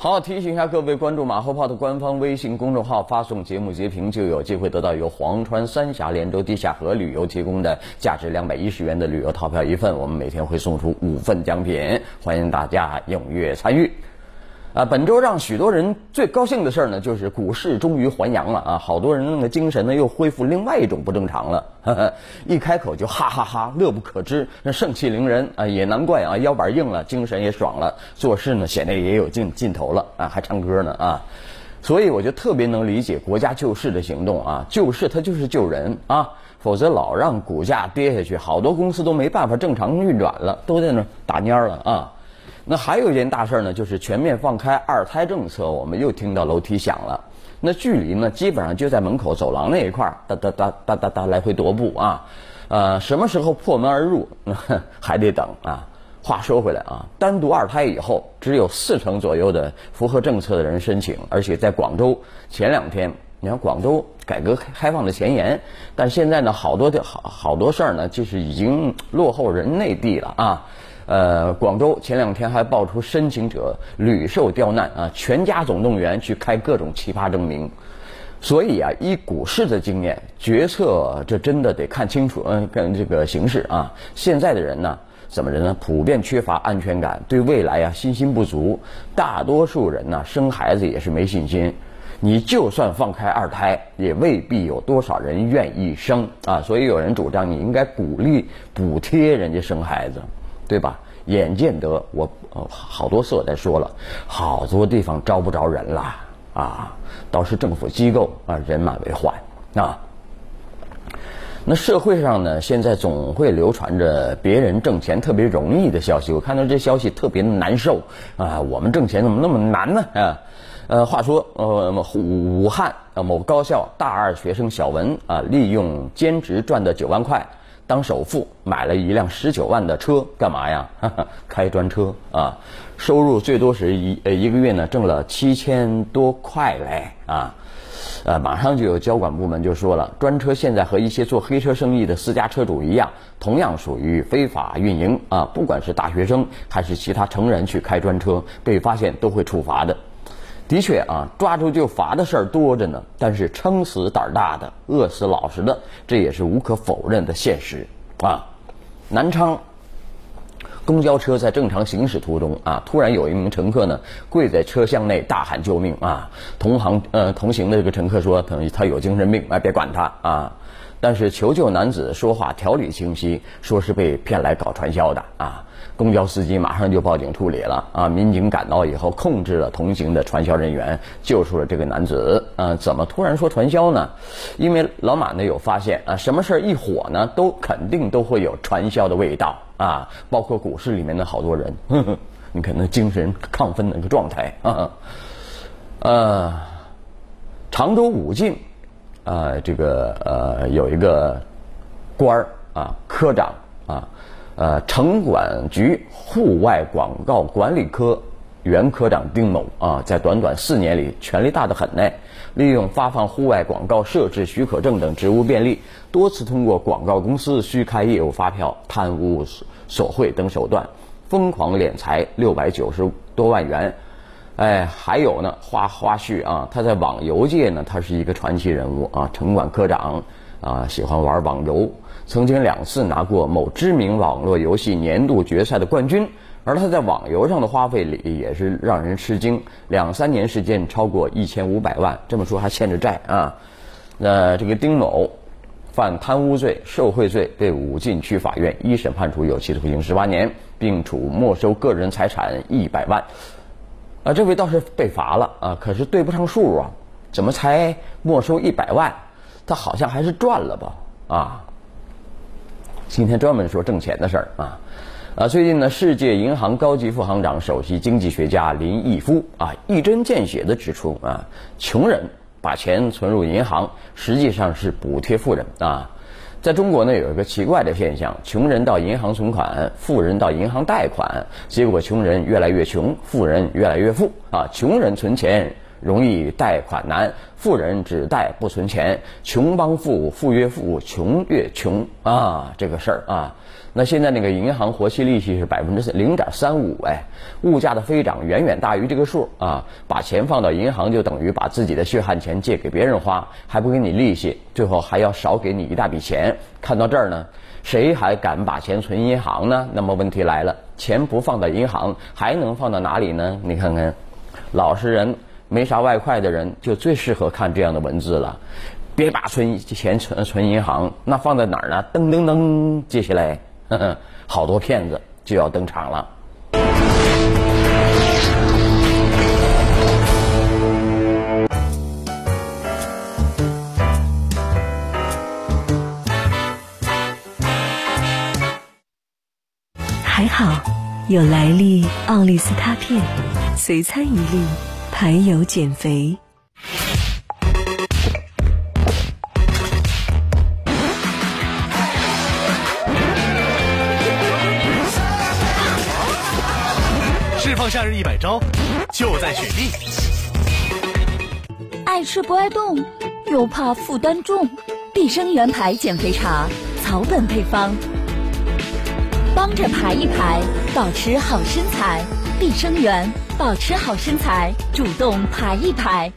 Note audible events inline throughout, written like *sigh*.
好，提醒一下各位，关注马后炮的官方微信公众号，发送节目截屏就有机会得到由黄川三峡连州地下河旅游提供的价值两百一十元的旅游套票一份。我们每天会送出五份奖品，欢迎大家踊跃参与。啊，本周让许多人最高兴的事儿呢，就是股市终于还阳了啊！好多人那个精神呢又恢复另外一种不正常了，呵呵一开口就哈哈哈，乐不可支，那盛气凌人啊！也难怪啊，腰板硬了，精神也爽了，做事呢显得也有劲劲头了啊，还唱歌呢啊！所以我就特别能理解国家救市的行动啊，救市它就是救人啊，否则老让股价跌下去，好多公司都没办法正常运转了，都在那打蔫了啊！那还有一件大事儿呢，就是全面放开二胎政策，我们又听到楼梯响了。那距离呢，基本上就在门口走廊那一块儿，哒哒哒哒哒哒来回踱步啊。呃，什么时候破门而入，那 *laughs* 还得等啊。话说回来啊，单独二胎以后，只有四成左右的符合政策的人申请，而且在广州前两天，你看广州改革开放的前沿，但现在呢，好多的好好多事儿呢，就是已经落后人内地了啊。呃，广州前两天还爆出申请者屡受刁难啊，全家总动员去开各种奇葩证明，所以啊，依股市的经验，决策这真的得看清楚，嗯，跟这个形势啊。现在的人呢，怎么着呢？普遍缺乏安全感，对未来啊信心不足，大多数人呢生孩子也是没信心。你就算放开二胎，也未必有多少人愿意生啊。所以有人主张你应该鼓励补贴人家生孩子。对吧？眼见得我好多次我在说了，好多地方招不着人了啊，倒是政府机构啊人满为患啊。那社会上呢，现在总会流传着别人挣钱特别容易的消息，我看到这消息特别难受啊。我们挣钱怎么那么难呢？啊，呃，话说呃武汉某高校大二学生小文啊，利用兼职赚的九万块。当首付买了一辆十九万的车，干嘛呀？*laughs* 开专车啊！收入最多是一呃一个月呢挣了七千多块嘞啊！呃，马上就有交管部门就说了，专车现在和一些做黑车生意的私家车主一样，同样属于非法运营啊！不管是大学生还是其他成人去开专车，被发现都会处罚的。的确啊，抓住就罚的事儿多着呢。但是撑死胆儿大的，饿死老实的，这也是无可否认的现实啊。南昌公交车在正常行驶途中啊，突然有一名乘客呢跪在车厢内大喊救命啊。同行呃同行的这个乘客说，等于他有精神病，哎别管他啊。但是求救男子说话条理清晰，说是被骗来搞传销的啊。公交司机马上就报警处理了啊！民警赶到以后，控制了同行的传销人员，救出了这个男子。啊，怎么突然说传销呢？因为老马呢有发现啊，什么事儿一火呢，都肯定都会有传销的味道啊！包括股市里面的好多人，*laughs* 你看那精神亢奋的那个状态啊。呃，常州武进呃，这个呃有一个官儿啊，科长啊。呃，城管局户外广告管理科原科长丁某啊，在短短四年里，权力大得很呢。利用发放户外广告设置许可证等职务便利，多次通过广告公司虚开业务发票、贪污索贿等手段，疯狂敛财六百九十多万元。哎，还有呢，花花絮啊，他在网游界呢，他是一个传奇人物啊，城管科长啊，喜欢玩网游。曾经两次拿过某知名网络游戏年度决赛的冠军，而他在网游上的花费里也是让人吃惊，两三年时间超过一千五百万。这么说还欠着债啊？那这个丁某犯贪污罪、受贿罪，被武进区法院一审判处有期徒刑十八年，并处没收个人财产一百万。啊，这位倒是被罚了啊，可是对不上数啊，怎么才没收一百万？他好像还是赚了吧？啊？今天专门说挣钱的事儿啊，啊，最近呢，世界银行高级副行长、首席经济学家林毅夫啊，一针见血的指出啊，穷人把钱存入银行，实际上是补贴富人啊。在中国呢，有一个奇怪的现象：穷人到银行存款，富人到银行贷款，结果穷人越来越穷，富人越来越富啊。穷人存钱容易贷款难，富人只贷不存钱，穷帮富，富越富，穷越穷啊，这个事儿啊。那现在那个银行活期利息是百分之零点三五，哎，物价的飞涨远远大于这个数啊！把钱放到银行就等于把自己的血汗钱借给别人花，还不给你利息，最后还要少给你一大笔钱。看到这儿呢，谁还敢把钱存银行呢？那么问题来了，钱不放到银行，还能放到哪里呢？你看看，老实人没啥外快的人就最适合看这样的文字了。别把存钱存存银行，那放在哪儿呢？噔噔噔，接下来。*laughs* 好多骗子就要登场了。还好有莱利奥利司他片，随餐一粒，排油减肥。释放夏日一百招，就在雪地。爱吃不爱动，又怕负担重，碧生源牌减肥茶，草本配方，帮着排一排，保持好身材。必生源，保持好身材，主动排一排。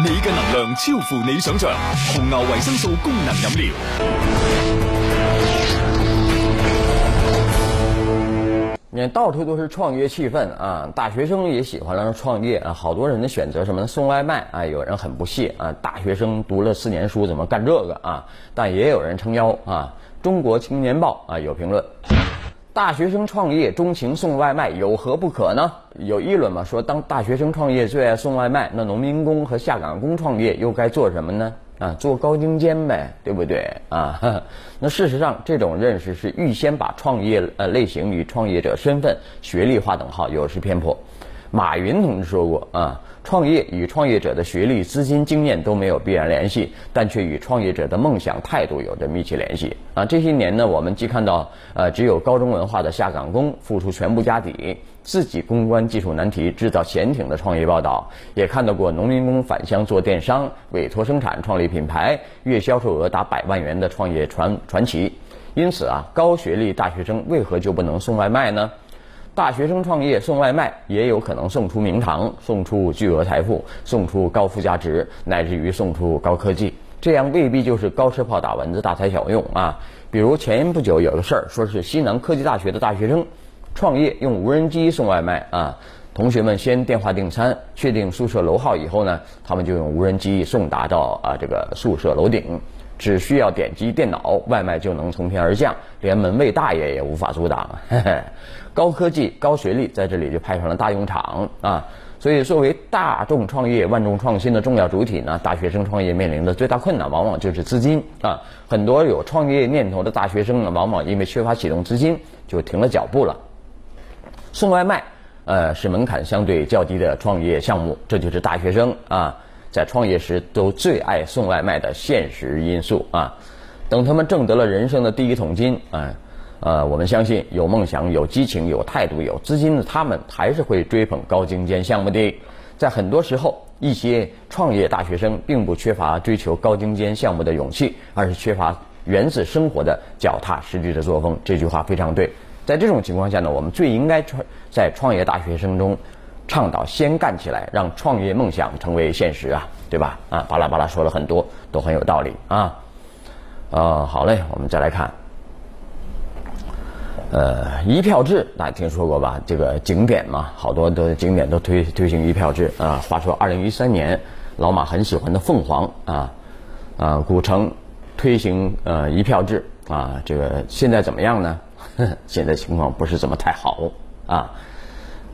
你嘅能量超乎你想象，红牛维生素功能饮料。你看，到处都是创业气氛啊！大学生也喜欢创业啊，好多人的选择什么呢？送外卖啊，有人很不屑啊，大学生读了四年书怎么干这个啊？但也有人撑腰啊。中国青年报啊有评论。大学生创业钟情送外卖有何不可呢？有议论嘛？说当大学生创业最爱送外卖，那农民工和下岗工创业又该做什么呢？啊，做高精尖呗，对不对？啊，*laughs* 那事实上这种认识是预先把创业呃类型与创业者身份学历划等号，有失偏颇。马云同志说过啊。创业与创业者的学历、资金、经验都没有必然联系，但却与创业者的梦想、态度有着密切联系。啊，这些年呢，我们既看到呃只有高中文化的下岗工付出全部家底，自己攻关技术难题、制造潜艇的创业报道，也看到过农民工返乡做电商、委托生产、创立品牌、月销售额达百万元的创业传传奇。因此啊，高学历大学生为何就不能送外卖呢？大学生创业送外卖，也有可能送出名堂，送出巨额财富，送出高附加值，乃至于送出高科技。这样未必就是高射炮打蚊子，大材小用啊。比如前不久有个事儿，说是西南科技大学的大学生创业用无人机送外卖啊。同学们先电话订餐，确定宿舍楼号以后呢，他们就用无人机送达到啊这个宿舍楼顶。只需要点击电脑，外卖就能从天而降，连门卫大爷也无法阻挡。*laughs* 高科技、高学历在这里就派上了大用场啊！所以，作为大众创业、万众创新的重要主体呢，大学生创业面临的最大困难，往往就是资金啊。很多有创业念头的大学生呢，往往因为缺乏启动资金，就停了脚步了。送外卖，呃，是门槛相对较低的创业项目，这就是大学生啊。在创业时都最爱送外卖的现实因素啊，等他们挣得了人生的第一桶金啊，呃，我们相信有梦想、有激情、有态度、有资金的他们，还是会追捧高精尖项目的。在很多时候，一些创业大学生并不缺乏追求高精尖项目的勇气，而是缺乏源自生活的脚踏实地的作风。这句话非常对。在这种情况下呢，我们最应该创在创业大学生中。倡导先干起来，让创业梦想成为现实啊，对吧？啊，巴拉巴拉说了很多，都很有道理啊。呃，好嘞，我们再来看，呃，一票制，大家听说过吧？这个景点嘛，好多的景点都推推行一票制啊。话说，二零一三年，老马很喜欢的凤凰啊啊古城推行呃一票制啊，这个现在怎么样呢？*laughs* 现在情况不是怎么太好啊。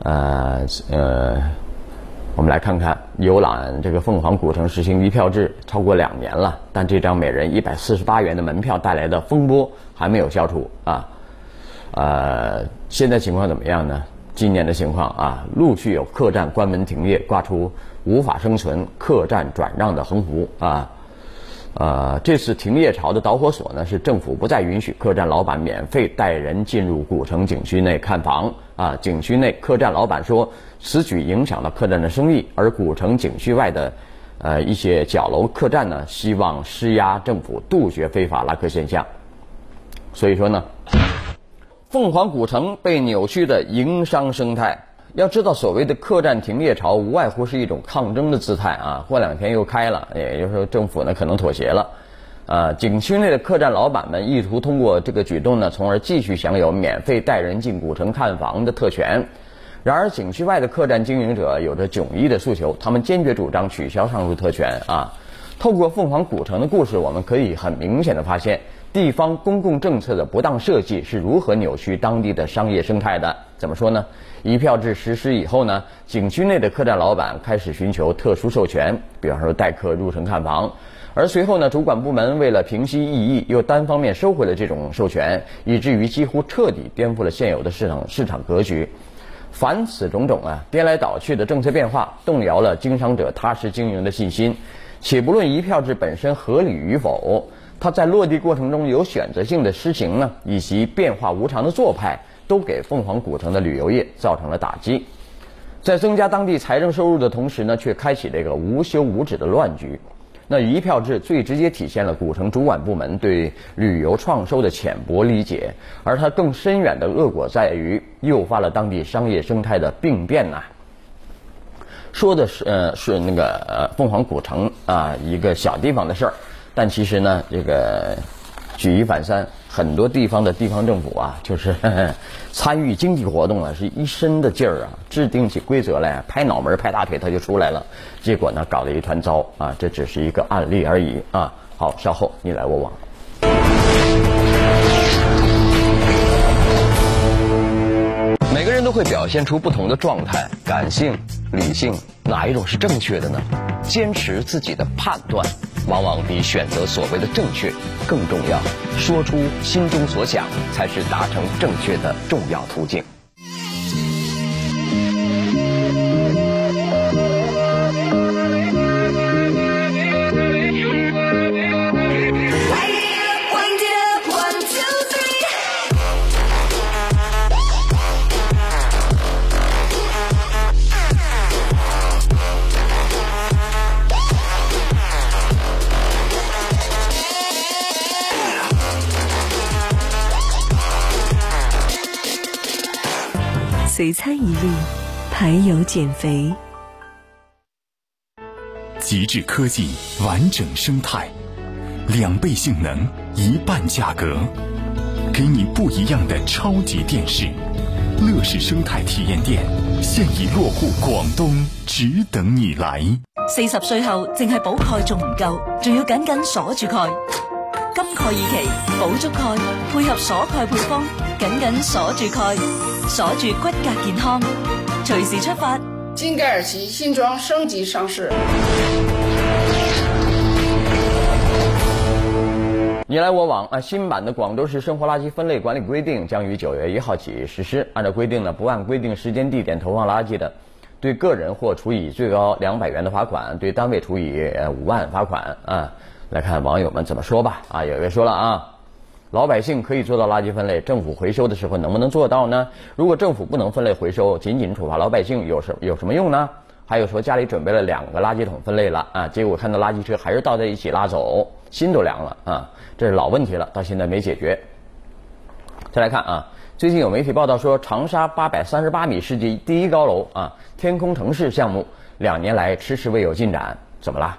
呃呃，我们来看看游览这个凤凰古城实行一票制超过两年了，但这张每人一百四十八元的门票带来的风波还没有消除啊。呃，现在情况怎么样呢？今年的情况啊，陆续有客栈关门停业，挂出无法生存、客栈转让的横幅啊。呃，这次停业潮的导火索呢，是政府不再允许客栈老板免费带人进入古城景区内看房啊。景区内客栈老板说，此举影响了客栈的生意，而古城景区外的呃一些角楼客栈呢，希望施压政府杜绝非法拉客现象。所以说呢，凤凰古城被扭曲的营商生态。要知道，所谓的客栈停业潮，无外乎是一种抗争的姿态啊。过两天又开了，也就是说政府呢可能妥协了。呃，景区内的客栈老板们意图通过这个举动呢，从而继续享有免费带人进古城看房的特权。然而，景区外的客栈经营者有着迥异的诉求，他们坚决主张取消上述特权啊。透过凤凰古城的故事，我们可以很明显的发现，地方公共政策的不当设计是如何扭曲当地的商业生态的。怎么说呢？一票制实施以后呢，景区内的客栈老板开始寻求特殊授权，比方说带客入城看房。而随后呢，主管部门为了平息异议，又单方面收回了这种授权，以至于几乎彻底颠覆了现有的市场市场格局。凡此种种啊，颠来倒去的政策变化，动摇了经商者踏实经营的信心。且不论一票制本身合理与否，它在落地过程中有选择性的施行呢，以及变化无常的做派。都给凤凰古城的旅游业造成了打击，在增加当地财政收入的同时呢，却开启这个无休无止的乱局。那一票制最直接体现了古城主管部门对旅游创收的浅薄理解，而它更深远的恶果在于诱发了当地商业生态的病变呐。说的是呃是那个凤凰古城啊一个小地方的事儿，但其实呢这个举一反三。很多地方的地方政府啊，就是 *laughs* 参与经济活动啊，是一身的劲儿啊，制定起规则来，拍脑门、拍大腿，他就出来了。结果呢，搞得一团糟啊！这只是一个案例而已啊。好，稍后你来我往。每个人都会表现出不同的状态，感性、理性，哪一种是正确的呢？坚持自己的判断。往往比选择所谓的正确更重要。说出心中所想，才是达成正确的重要途径。随餐一粒，排油减肥。极致科技，完整生态，两倍性能，一半价格，给你不一样的超级电视。乐视生态体验店现已落户广东，只等你来。四十岁后，净系补钙仲唔够，仲要紧紧锁住钙。金钙二期，补足钙，配合锁钙配方，紧紧锁住钙。锁住骨骼健康，随时出发。金盖二期新装升級上市。你来我往啊！新版的广州市生活垃圾分类管理规定将于九月一号起实施。按照规定呢，不按规定时间地点投放垃圾的，对个人或处以最高两百元的罚款，对单位处以五万罚款啊！来看网友们怎么说吧啊！有位说了啊。老百姓可以做到垃圾分类，政府回收的时候能不能做到呢？如果政府不能分类回收，仅仅处罚老百姓有什有什么用呢？还有说家里准备了两个垃圾桶分类了啊，结果看到垃圾车还是倒在一起拉走，心都凉了啊！这是老问题了，到现在没解决。再来看啊，最近有媒体报道说，长沙八百三十八米世界第一高楼啊，天空城市项目两年来迟迟未有进展，怎么啦？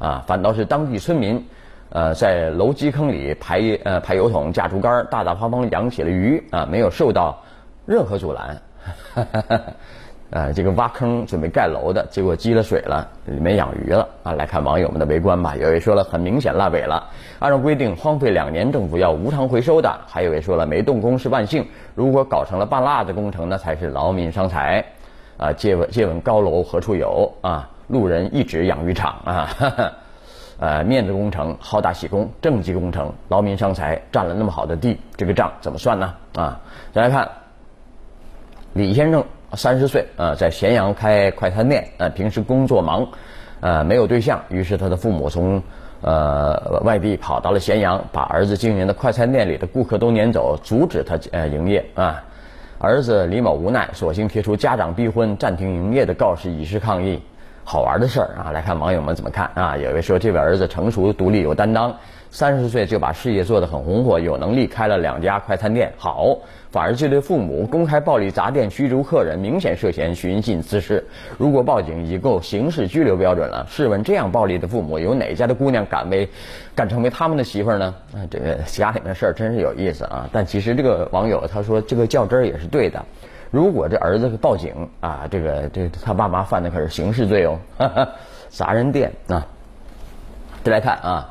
啊，反倒是当地村民。呃，在楼基坑里排呃排油桶架竹竿，大大方方养起了鱼啊，没有受到任何阻拦。*laughs* 呃，这个挖坑准备盖楼的，结果积了水了，里面养鱼了啊！来看网友们的围观吧。有位说了，很明显烂尾了，按照规定荒废两年，政府要无偿回收的。还有位说了，没动工是万幸，如果搞成了半拉子工程，那才是劳民伤财。啊，借问借问高楼何处有啊？路人一指养鱼场啊。哈哈呃，面子工程好大喜功，政绩工程劳民伤财，占了那么好的地，这个账怎么算呢？啊，再来看李先生，三十岁，啊，在咸阳开快餐店，呃，平时工作忙，呃，没有对象，于是他的父母从呃，外地跑到了咸阳，把儿子经营的快餐店里的顾客都撵走，阻止他呃营业啊。儿子李某无奈，索性贴出家长逼婚、暂停营业的告示，以示抗议。好玩的事儿啊，来看网友们怎么看啊？有位说这位儿子成熟、独立、有担当，三十岁就把事业做得很红火，有能力开了两家快餐店，好。反而这对父母公开暴力砸店、驱逐客人，明显涉嫌寻衅滋事。如果报警已够刑事拘留标准了，试问这样暴力的父母，有哪家的姑娘敢为敢成为他们的媳妇儿呢？啊，这个家里面事儿真是有意思啊！但其实这个网友他说这个较真儿也是对的。如果这儿子报警啊，这个这他爸妈犯的可是刑事罪哦，哈哈砸人店啊！再来看啊。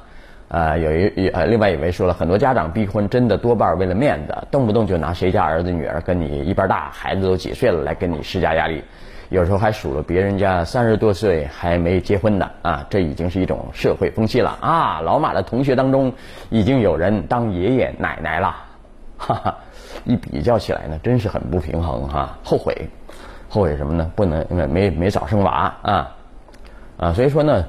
啊，有一呃，另外一位说了很多家长逼婚，真的多半为了面子，动不动就拿谁家儿子女儿跟你一般大，孩子都几岁了来跟你施加压力，有时候还数了别人家三十多岁还没结婚的啊，这已经是一种社会风气了啊。老马的同学当中已经有人当爷爷奶奶了，哈哈，一比较起来呢，真是很不平衡哈，后悔，后悔什么呢？不能没没没早生娃啊啊，所以说呢。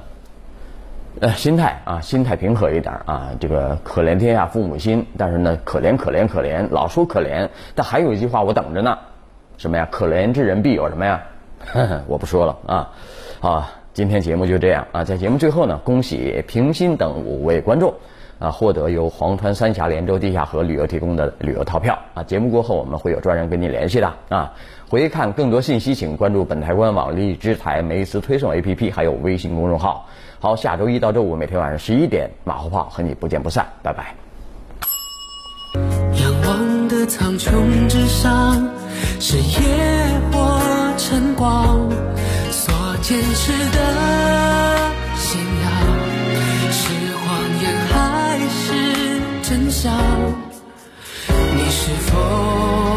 呃，心态啊，心态平和一点啊。这个可怜天下父母心，但是呢，可怜可怜可怜，老说可怜，但还有一句话我等着呢，什么呀？可怜之人必有什么呀？*laughs* 我不说了啊。好，今天节目就这样啊。在节目最后呢，恭喜平心等五位观众啊，获得由黄川三峡连州地下河旅游提供的旅游套票啊。节目过后我们会有专人跟你联系的啊。回看更多信息，请关注本台官网、荔枝台、梅思推送 APP，还有微信公众号。好，下周一到周五每天晚上十一点，马后炮和你不见不散，拜拜。仰望的苍穹之上，是夜或晨光，所坚持的风